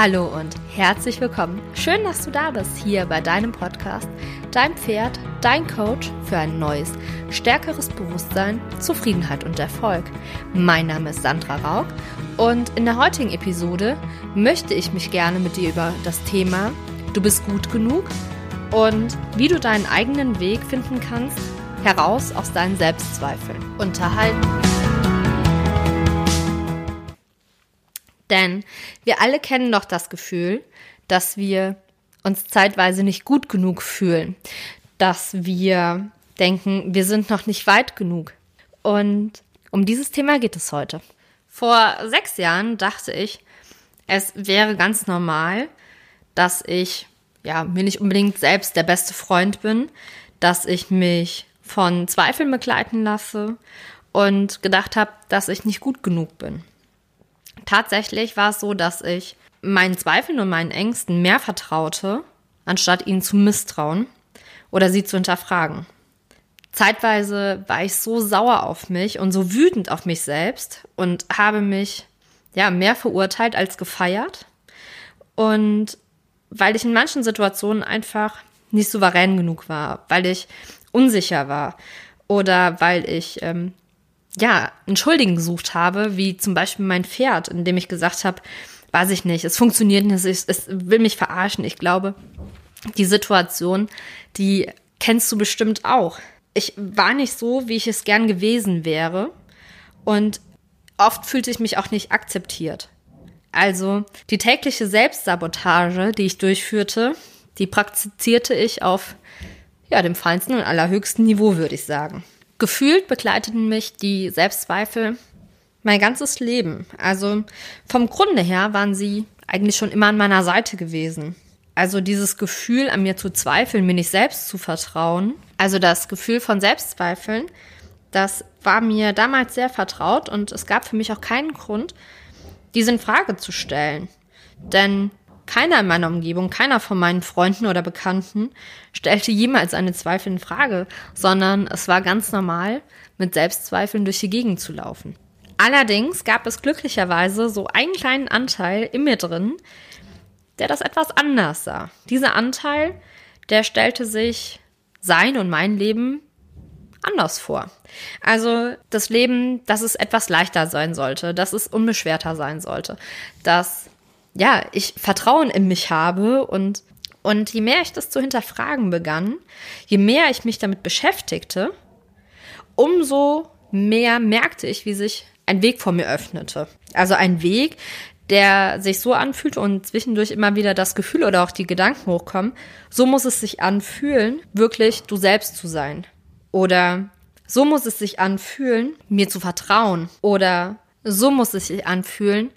Hallo und herzlich willkommen. Schön, dass du da bist hier bei deinem Podcast, dein Pferd, dein Coach für ein neues, stärkeres Bewusstsein, Zufriedenheit und Erfolg. Mein Name ist Sandra Raug und in der heutigen Episode möchte ich mich gerne mit dir über das Thema Du bist gut genug und wie du deinen eigenen Weg finden kannst, heraus aus deinen Selbstzweifeln unterhalten. Denn wir alle kennen doch das Gefühl, dass wir uns zeitweise nicht gut genug fühlen, dass wir denken, wir sind noch nicht weit genug. Und um dieses Thema geht es heute. Vor sechs Jahren dachte ich, es wäre ganz normal, dass ich ja mir nicht unbedingt selbst der beste Freund bin, dass ich mich von Zweifeln begleiten lasse und gedacht habe, dass ich nicht gut genug bin. Tatsächlich war es so, dass ich meinen Zweifeln und meinen Ängsten mehr vertraute, anstatt ihnen zu misstrauen oder sie zu hinterfragen. Zeitweise war ich so sauer auf mich und so wütend auf mich selbst und habe mich ja mehr verurteilt als gefeiert. Und weil ich in manchen Situationen einfach nicht souverän genug war, weil ich unsicher war oder weil ich ähm, ja einen Schuldigen gesucht habe, wie zum Beispiel mein Pferd, in dem ich gesagt habe, weiß ich nicht, es funktioniert nicht, es, es will mich verarschen. Ich glaube, die Situation, die kennst du bestimmt auch. Ich war nicht so, wie ich es gern gewesen wäre und oft fühlte ich mich auch nicht akzeptiert. Also die tägliche Selbstsabotage, die ich durchführte, die praktizierte ich auf ja, dem feinsten und allerhöchsten Niveau, würde ich sagen. Gefühlt begleiteten mich die Selbstzweifel mein ganzes Leben. Also vom Grunde her waren sie eigentlich schon immer an meiner Seite gewesen. Also dieses Gefühl, an mir zu zweifeln, mir nicht selbst zu vertrauen, also das Gefühl von Selbstzweifeln, das war mir damals sehr vertraut und es gab für mich auch keinen Grund, diese in Frage zu stellen. Denn keiner in meiner Umgebung, keiner von meinen Freunden oder Bekannten stellte jemals eine Zweifel in Frage, sondern es war ganz normal, mit Selbstzweifeln durch die Gegend zu laufen. Allerdings gab es glücklicherweise so einen kleinen Anteil in mir drin, der das etwas anders sah. Dieser Anteil, der stellte sich sein und mein Leben anders vor. Also das Leben, dass es etwas leichter sein sollte, dass es unbeschwerter sein sollte, dass ja, ich Vertrauen in mich habe und, und je mehr ich das zu hinterfragen begann, je mehr ich mich damit beschäftigte, umso mehr merkte ich, wie sich ein Weg vor mir öffnete. Also ein Weg, der sich so anfühlt und zwischendurch immer wieder das Gefühl oder auch die Gedanken hochkommen, so muss es sich anfühlen, wirklich du selbst zu sein. Oder so muss es sich anfühlen, mir zu vertrauen. Oder so muss es sich anfühlen,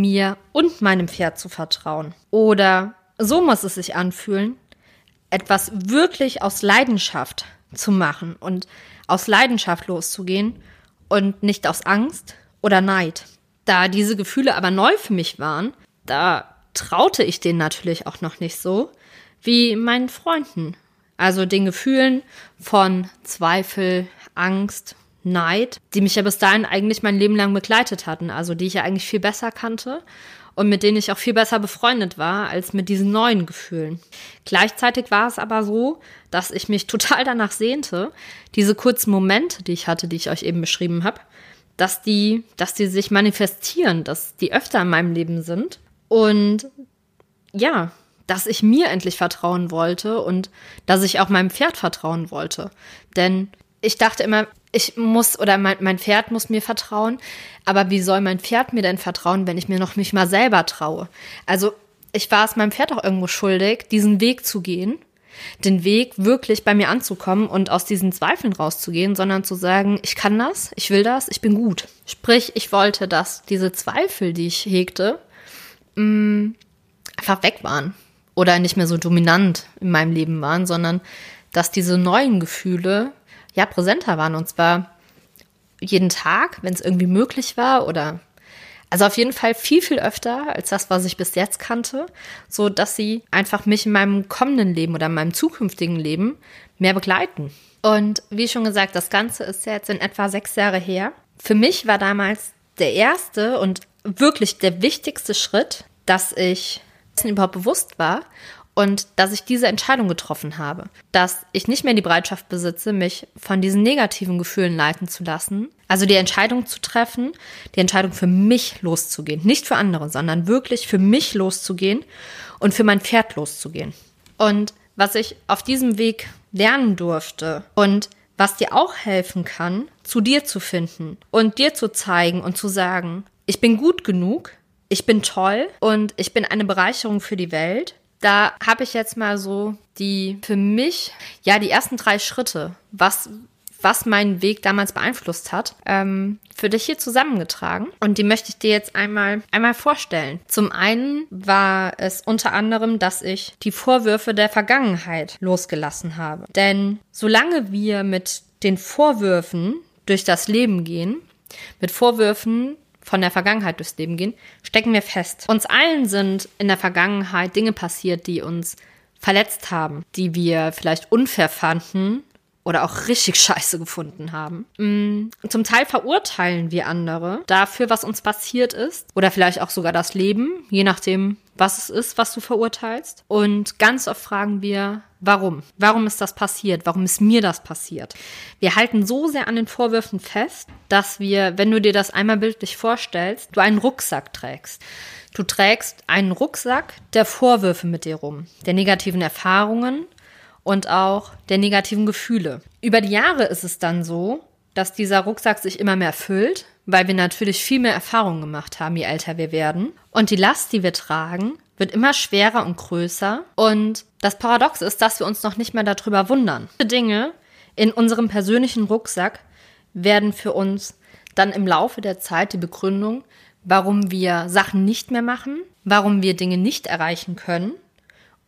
mir und meinem Pferd zu vertrauen. Oder so muss es sich anfühlen, etwas wirklich aus Leidenschaft zu machen und aus Leidenschaft loszugehen und nicht aus Angst oder Neid. Da diese Gefühle aber neu für mich waren, da traute ich denen natürlich auch noch nicht so wie meinen Freunden. Also den Gefühlen von Zweifel, Angst, Neid, die mich ja bis dahin eigentlich mein Leben lang begleitet hatten, also die ich ja eigentlich viel besser kannte und mit denen ich auch viel besser befreundet war als mit diesen neuen Gefühlen. Gleichzeitig war es aber so, dass ich mich total danach sehnte, diese kurzen Momente, die ich hatte, die ich euch eben beschrieben habe, dass die, dass die sich manifestieren, dass die öfter in meinem Leben sind und ja, dass ich mir endlich vertrauen wollte und dass ich auch meinem Pferd vertrauen wollte. Denn ich dachte immer, ich muss oder mein, mein Pferd muss mir vertrauen. Aber wie soll mein Pferd mir denn vertrauen, wenn ich mir noch nicht mal selber traue? Also ich war es meinem Pferd auch irgendwo schuldig, diesen Weg zu gehen, den Weg wirklich bei mir anzukommen und aus diesen Zweifeln rauszugehen, sondern zu sagen, ich kann das, ich will das, ich bin gut. Sprich, ich wollte, dass diese Zweifel, die ich hegte, mh, mm, einfach weg waren oder nicht mehr so dominant in meinem Leben waren, sondern dass diese neuen Gefühle ja präsenter waren und zwar jeden Tag, wenn es irgendwie möglich war oder also auf jeden Fall viel, viel öfter als das, was ich bis jetzt kannte, so dass sie einfach mich in meinem kommenden Leben oder in meinem zukünftigen Leben mehr begleiten. Und wie schon gesagt, das Ganze ist jetzt in etwa sechs Jahre her. Für mich war damals der erste und wirklich der wichtigste Schritt, dass ich überhaupt bewusst war und dass ich diese Entscheidung getroffen habe, dass ich nicht mehr die Bereitschaft besitze, mich von diesen negativen Gefühlen leiten zu lassen, also die Entscheidung zu treffen, die Entscheidung für mich loszugehen, nicht für andere, sondern wirklich für mich loszugehen und für mein Pferd loszugehen. Und was ich auf diesem Weg lernen durfte und was dir auch helfen kann, zu dir zu finden und dir zu zeigen und zu sagen, ich bin gut genug, ich bin toll und ich bin eine Bereicherung für die Welt da habe ich jetzt mal so die für mich, ja, die ersten drei Schritte, was, was meinen Weg damals beeinflusst hat, ähm, für dich hier zusammengetragen. Und die möchte ich dir jetzt einmal, einmal vorstellen. Zum einen war es unter anderem, dass ich die Vorwürfe der Vergangenheit losgelassen habe. Denn solange wir mit den Vorwürfen durch das Leben gehen, mit Vorwürfen von der Vergangenheit durchs Leben gehen, stecken wir fest. Uns allen sind in der Vergangenheit Dinge passiert, die uns verletzt haben, die wir vielleicht unfair fanden oder auch richtig scheiße gefunden haben. Mm, zum Teil verurteilen wir andere dafür, was uns passiert ist oder vielleicht auch sogar das Leben, je nachdem, was es ist, was du verurteilst. Und ganz oft fragen wir, warum? Warum ist das passiert? Warum ist mir das passiert? Wir halten so sehr an den Vorwürfen fest, dass wir, wenn du dir das einmal bildlich vorstellst, du einen Rucksack trägst. Du trägst einen Rucksack der Vorwürfe mit dir rum, der negativen Erfahrungen und auch der negativen Gefühle. Über die Jahre ist es dann so, dass dieser Rucksack sich immer mehr füllt, weil wir natürlich viel mehr Erfahrungen gemacht haben, je älter wir werden. Und die Last, die wir tragen, wird immer schwerer und größer. Und das Paradox ist, dass wir uns noch nicht mehr darüber wundern. Dinge in unserem persönlichen Rucksack werden für uns dann im Laufe der Zeit die Begründung, warum wir Sachen nicht mehr machen, warum wir Dinge nicht erreichen können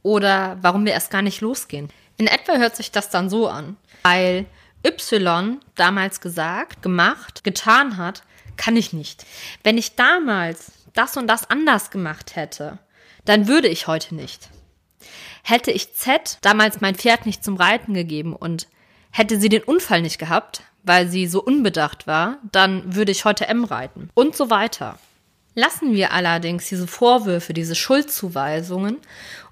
oder warum wir erst gar nicht losgehen. In etwa hört sich das dann so an, weil Y damals gesagt, gemacht, getan hat, kann ich nicht. Wenn ich damals das und das anders gemacht hätte, dann würde ich heute nicht. Hätte ich Z damals mein Pferd nicht zum Reiten gegeben und hätte sie den Unfall nicht gehabt, weil sie so unbedacht war, dann würde ich heute M reiten und so weiter. Lassen wir allerdings diese Vorwürfe, diese Schuldzuweisungen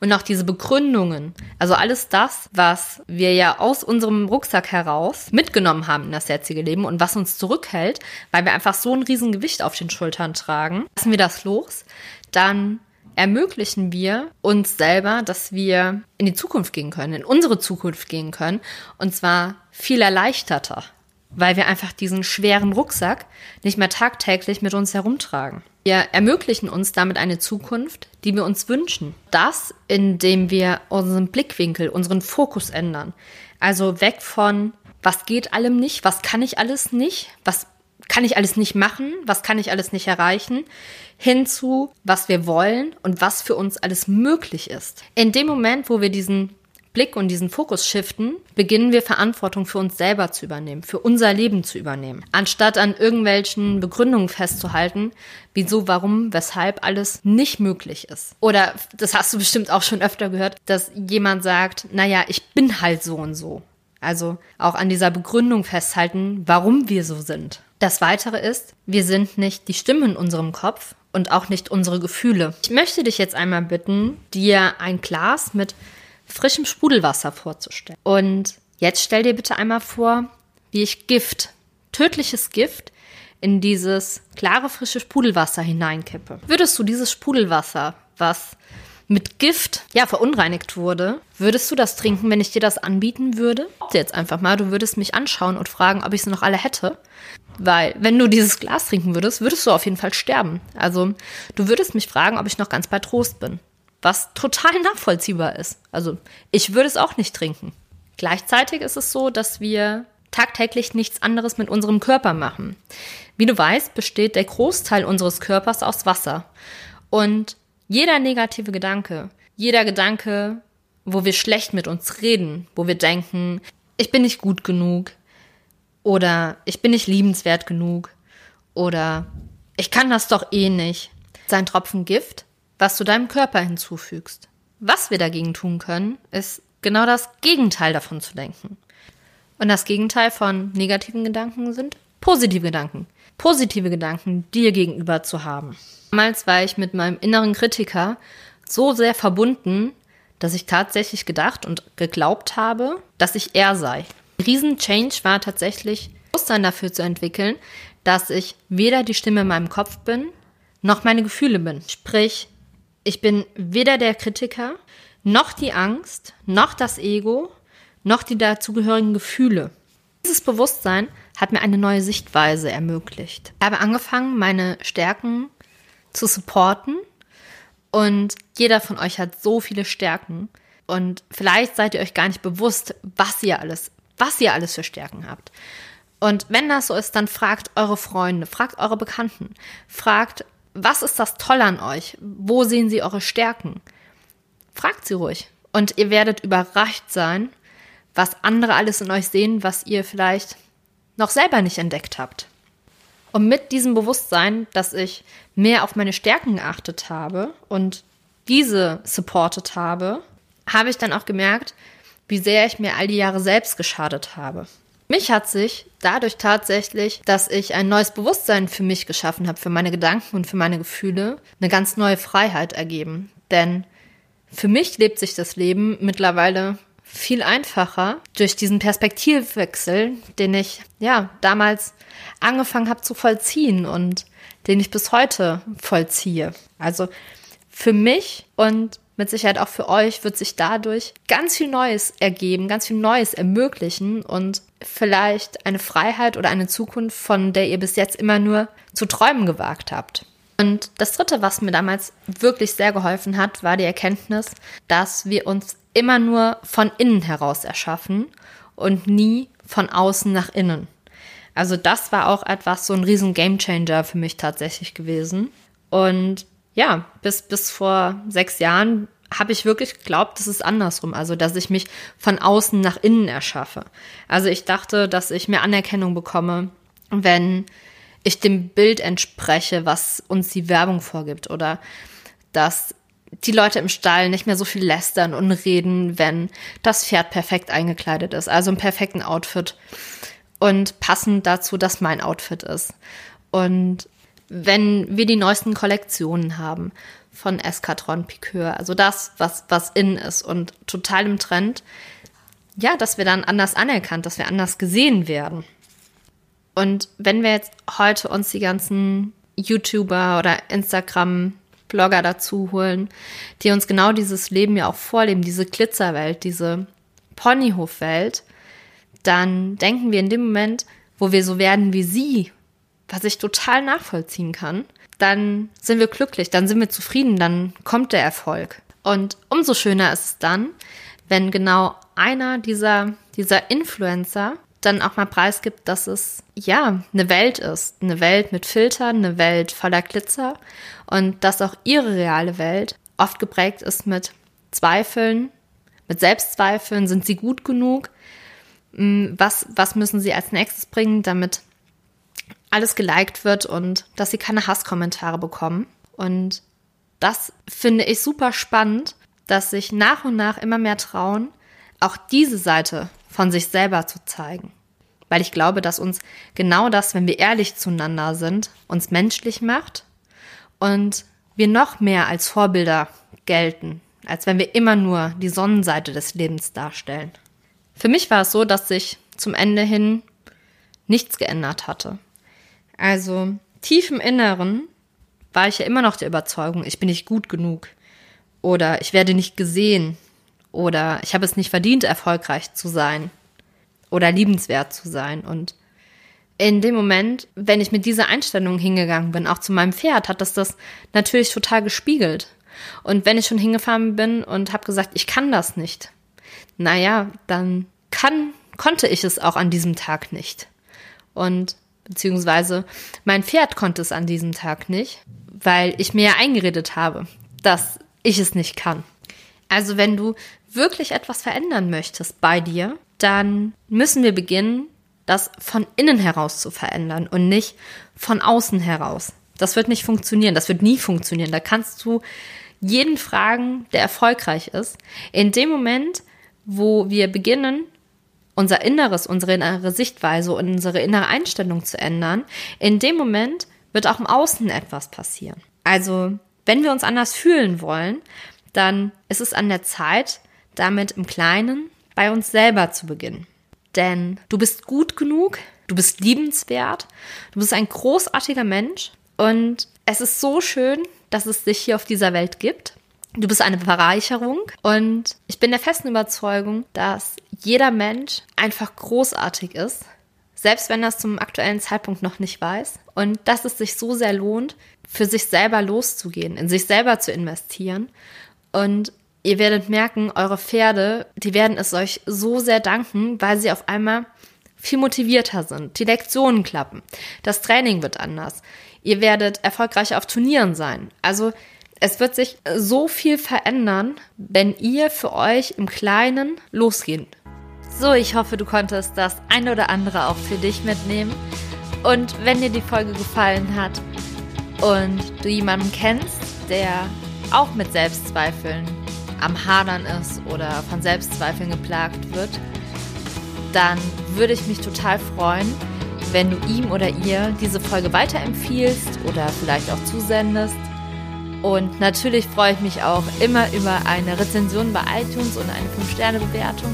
und auch diese Begründungen, also alles das, was wir ja aus unserem Rucksack heraus mitgenommen haben in das jetzige Leben und was uns zurückhält, weil wir einfach so ein Riesengewicht auf den Schultern tragen, lassen wir das los, dann ermöglichen wir uns selber, dass wir in die Zukunft gehen können, in unsere Zukunft gehen können und zwar viel erleichterter, weil wir einfach diesen schweren Rucksack nicht mehr tagtäglich mit uns herumtragen. Wir ermöglichen uns damit eine Zukunft, die wir uns wünschen. Das, indem wir unseren Blickwinkel, unseren Fokus ändern. Also weg von, was geht allem nicht, was kann ich alles nicht, was kann ich alles nicht machen, was kann ich alles nicht erreichen, hin zu, was wir wollen und was für uns alles möglich ist. In dem Moment, wo wir diesen Blick und diesen Fokus shiften, beginnen wir Verantwortung für uns selber zu übernehmen, für unser Leben zu übernehmen. Anstatt an irgendwelchen Begründungen festzuhalten, wieso, warum, weshalb alles nicht möglich ist. Oder, das hast du bestimmt auch schon öfter gehört, dass jemand sagt, naja, ich bin halt so und so. Also auch an dieser Begründung festhalten, warum wir so sind. Das Weitere ist, wir sind nicht die Stimme in unserem Kopf und auch nicht unsere Gefühle. Ich möchte dich jetzt einmal bitten, dir ein Glas mit frischem Sprudelwasser vorzustellen. Und jetzt stell dir bitte einmal vor, wie ich Gift, tödliches Gift, in dieses klare, frische Sprudelwasser hineinkippe. Würdest du dieses Sprudelwasser, was mit Gift ja verunreinigt wurde, würdest du das trinken, wenn ich dir das anbieten würde? Jetzt einfach mal, du würdest mich anschauen und fragen, ob ich sie noch alle hätte. Weil, wenn du dieses Glas trinken würdest, würdest du auf jeden Fall sterben. Also, du würdest mich fragen, ob ich noch ganz bei Trost bin was total nachvollziehbar ist. Also ich würde es auch nicht trinken. Gleichzeitig ist es so, dass wir tagtäglich nichts anderes mit unserem Körper machen. Wie du weißt, besteht der Großteil unseres Körpers aus Wasser. Und jeder negative Gedanke, jeder Gedanke, wo wir schlecht mit uns reden, wo wir denken, ich bin nicht gut genug oder ich bin nicht liebenswert genug oder ich kann das doch eh nicht, sein Tropfen Gift, was du deinem Körper hinzufügst. Was wir dagegen tun können, ist genau das Gegenteil davon zu denken. Und das Gegenteil von negativen Gedanken sind positive Gedanken. Positive Gedanken dir gegenüber zu haben. Damals war ich mit meinem inneren Kritiker so sehr verbunden, dass ich tatsächlich gedacht und geglaubt habe, dass ich er sei. Riesen-Change war tatsächlich, Bewusstsein dafür zu entwickeln, dass ich weder die Stimme in meinem Kopf bin, noch meine Gefühle bin. Sprich, ich bin weder der Kritiker, noch die Angst, noch das Ego, noch die dazugehörigen Gefühle. Dieses Bewusstsein hat mir eine neue Sichtweise ermöglicht. Ich habe angefangen, meine Stärken zu supporten und jeder von euch hat so viele Stärken und vielleicht seid ihr euch gar nicht bewusst, was ihr alles, was ihr alles für Stärken habt. Und wenn das so ist, dann fragt eure Freunde, fragt eure Bekannten, fragt, was ist das Tolle an euch? Wo sehen sie eure Stärken? Fragt sie ruhig. Und ihr werdet überrascht sein, was andere alles in euch sehen, was ihr vielleicht noch selber nicht entdeckt habt. Und mit diesem Bewusstsein, dass ich mehr auf meine Stärken geachtet habe und diese supportet habe, habe ich dann auch gemerkt, wie sehr ich mir all die Jahre selbst geschadet habe. Mich hat sich dadurch tatsächlich, dass ich ein neues Bewusstsein für mich geschaffen habe, für meine Gedanken und für meine Gefühle, eine ganz neue Freiheit ergeben. Denn für mich lebt sich das Leben mittlerweile viel einfacher durch diesen Perspektivwechsel, den ich ja damals angefangen habe zu vollziehen und den ich bis heute vollziehe. Also für mich und mit Sicherheit auch für euch wird sich dadurch ganz viel Neues ergeben, ganz viel Neues ermöglichen und vielleicht eine Freiheit oder eine Zukunft, von der ihr bis jetzt immer nur zu träumen gewagt habt. Und das Dritte, was mir damals wirklich sehr geholfen hat, war die Erkenntnis, dass wir uns immer nur von innen heraus erschaffen und nie von außen nach innen. Also das war auch etwas, so ein riesen Gamechanger für mich tatsächlich gewesen. Und ja, bis, bis vor sechs Jahren habe ich wirklich geglaubt, das ist andersrum. Also, dass ich mich von außen nach innen erschaffe. Also ich dachte, dass ich mehr Anerkennung bekomme, wenn ich dem Bild entspreche, was uns die Werbung vorgibt. Oder dass die Leute im Stall nicht mehr so viel lästern und reden, wenn das Pferd perfekt eingekleidet ist, also im perfekten Outfit und passend dazu, dass mein Outfit ist. Und wenn wir die neuesten Kollektionen haben von Escatron Piqueur, also das, was, was in ist und total im Trend, ja, dass wir dann anders anerkannt, dass wir anders gesehen werden. Und wenn wir jetzt heute uns die ganzen YouTuber oder Instagram Blogger dazu holen, die uns genau dieses Leben ja auch vorleben, diese Glitzerwelt, diese Ponyhofwelt, dann denken wir in dem Moment, wo wir so werden wie sie, was ich total nachvollziehen kann, dann sind wir glücklich, dann sind wir zufrieden, dann kommt der Erfolg. Und umso schöner ist es dann, wenn genau einer dieser, dieser Influencer dann auch mal preisgibt, dass es ja eine Welt ist, eine Welt mit Filtern, eine Welt voller Glitzer und dass auch ihre reale Welt oft geprägt ist mit Zweifeln, mit Selbstzweifeln, sind sie gut genug? Hm, was, was müssen sie als nächstes bringen, damit alles geliked wird und dass sie keine Hasskommentare bekommen? Und das finde ich super spannend, dass sich nach und nach immer mehr trauen, auch diese Seite von sich selber zu zeigen. Weil ich glaube, dass uns genau das, wenn wir ehrlich zueinander sind, uns menschlich macht und wir noch mehr als Vorbilder gelten, als wenn wir immer nur die Sonnenseite des Lebens darstellen. Für mich war es so, dass sich zum Ende hin nichts geändert hatte. Also tief im Inneren war ich ja immer noch der Überzeugung, ich bin nicht gut genug oder ich werde nicht gesehen oder ich habe es nicht verdient, erfolgreich zu sein oder liebenswert zu sein. Und in dem Moment, wenn ich mit dieser Einstellung hingegangen bin, auch zu meinem Pferd, hat das das natürlich total gespiegelt. Und wenn ich schon hingefahren bin und habe gesagt, ich kann das nicht, naja, dann kann, konnte ich es auch an diesem Tag nicht. Und beziehungsweise mein Pferd konnte es an diesem Tag nicht, weil ich mir eingeredet habe, dass ich es nicht kann. Also wenn du wirklich etwas verändern möchtest bei dir, dann müssen wir beginnen, das von innen heraus zu verändern und nicht von außen heraus. Das wird nicht funktionieren, das wird nie funktionieren. Da kannst du jeden fragen, der erfolgreich ist. In dem Moment, wo wir beginnen, unser Inneres, unsere innere Sichtweise, unsere innere Einstellung zu ändern, in dem Moment wird auch im Außen etwas passieren. Also, wenn wir uns anders fühlen wollen, dann ist es an der Zeit, damit im Kleinen bei uns selber zu beginnen. Denn du bist gut genug, du bist liebenswert, du bist ein großartiger Mensch und es ist so schön, dass es dich hier auf dieser Welt gibt. Du bist eine Bereicherung und ich bin der festen Überzeugung, dass jeder Mensch einfach großartig ist, selbst wenn er es zum aktuellen Zeitpunkt noch nicht weiß. Und dass es sich so sehr lohnt, für sich selber loszugehen, in sich selber zu investieren. Und ihr werdet merken, eure Pferde, die werden es euch so sehr danken, weil sie auf einmal viel motivierter sind. Die Lektionen klappen. Das Training wird anders. Ihr werdet erfolgreich auf Turnieren sein. Also es wird sich so viel verändern, wenn ihr für euch im Kleinen losgeht. So, ich hoffe, du konntest das eine oder andere auch für dich mitnehmen. Und wenn dir die Folge gefallen hat und du jemanden kennst, der auch mit Selbstzweifeln am Hadern ist oder von Selbstzweifeln geplagt wird, dann würde ich mich total freuen, wenn du ihm oder ihr diese Folge weiterempfiehlst oder vielleicht auch zusendest. Und natürlich freue ich mich auch immer über eine Rezension bei iTunes und eine 5-Sterne-Bewertung.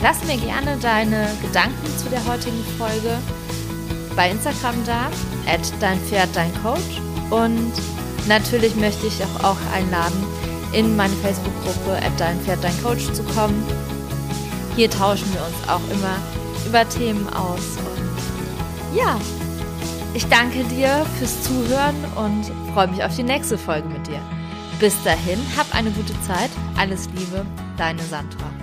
Lass mir gerne deine Gedanken zu der heutigen Folge bei Instagram da, at dein Pferd, dein Coach. Und natürlich möchte ich auch, auch einladen, in meine Facebook-Gruppe at dein Pferd, dein Coach zu kommen. Hier tauschen wir uns auch immer über Themen aus. Und ja, ich danke dir fürs Zuhören und freue mich auf die nächste Folge mit dir. Bis dahin, hab eine gute Zeit. Alles Liebe, deine Sandra.